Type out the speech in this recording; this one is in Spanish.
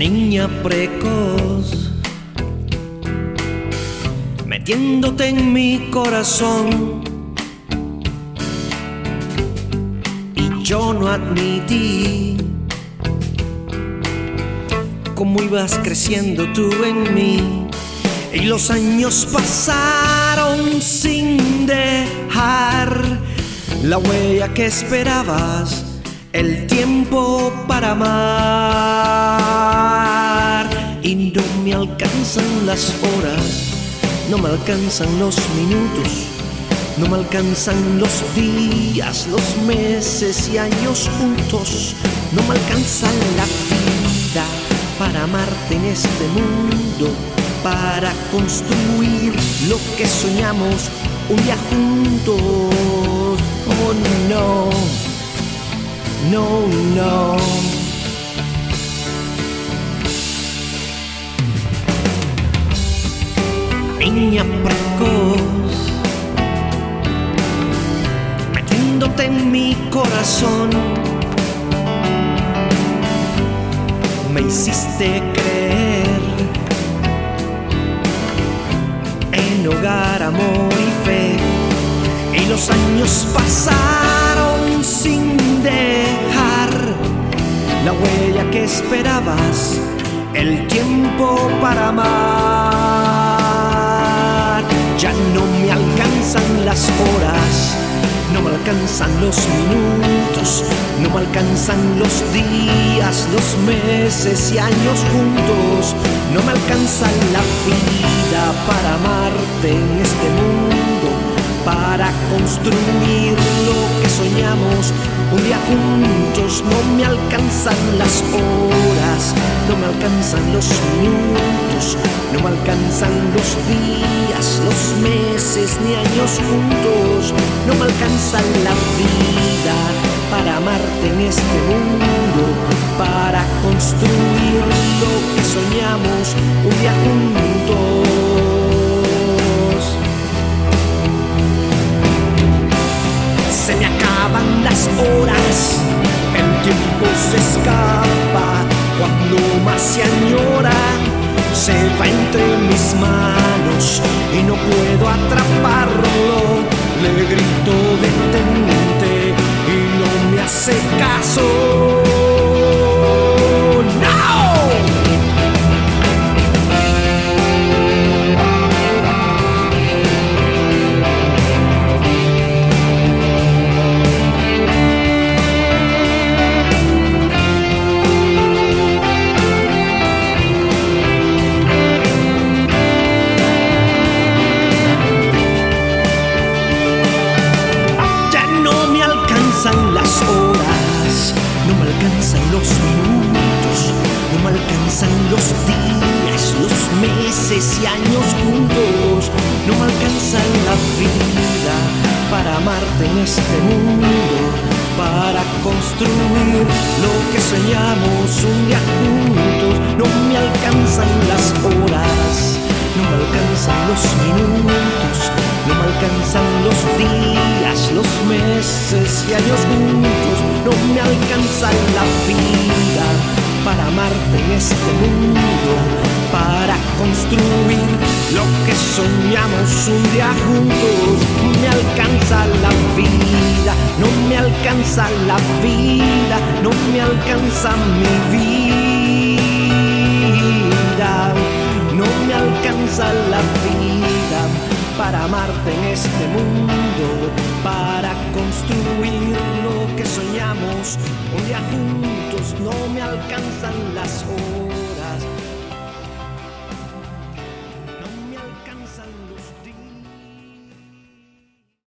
niña precoz, metiéndote en mi corazón. Y yo no admití cómo ibas creciendo tú en mí. Y los años pasaron sin dejar la huella que esperabas, el tiempo para amar. Me alcanzan las horas, no me alcanzan los minutos, no me alcanzan los días, los meses y años juntos, no me alcanzan la vida para amarte en este mundo para construir lo que soñamos un día juntos. Oh no, no, no. Niña precoz, metiéndote en mi corazón, me hiciste creer en hogar, amor y fe. Y los años pasaron sin dejar la huella que esperabas, el tiempo para amar. Las horas, no me alcanzan los minutos, no me alcanzan los días, los meses y años juntos, no me alcanza la vida para amarte en este mundo, para construir lo que soñamos. Un día juntos, no me alcanzan las horas, no me alcanzan los minutos, no me alcanzan los días, los meses ni años juntos, no me alcanza la vida para amarte en este mundo, para construir lo que soñamos un día juntos. Se me acaban las horas, el tiempo se escapa cuando más se añora, se va entre mis manos y no puedo atraparlo. Le grito detente y no me hace caso. Horas, no me alcanzan los minutos, no me alcanzan los días, los meses y años juntos, no me alcanzan la vida para amarte en este mundo, para construir lo que soñamos un meses y años juntos, no me alcanza la vida para amarte en este mundo, para construir lo que soñamos un día juntos. No me alcanza la vida, no me alcanza la vida, no me alcanza mi vida no me alcanza la vida para amarte en este mundo, para construir lo que soñamos un día juntos, no me alcanzan las horas.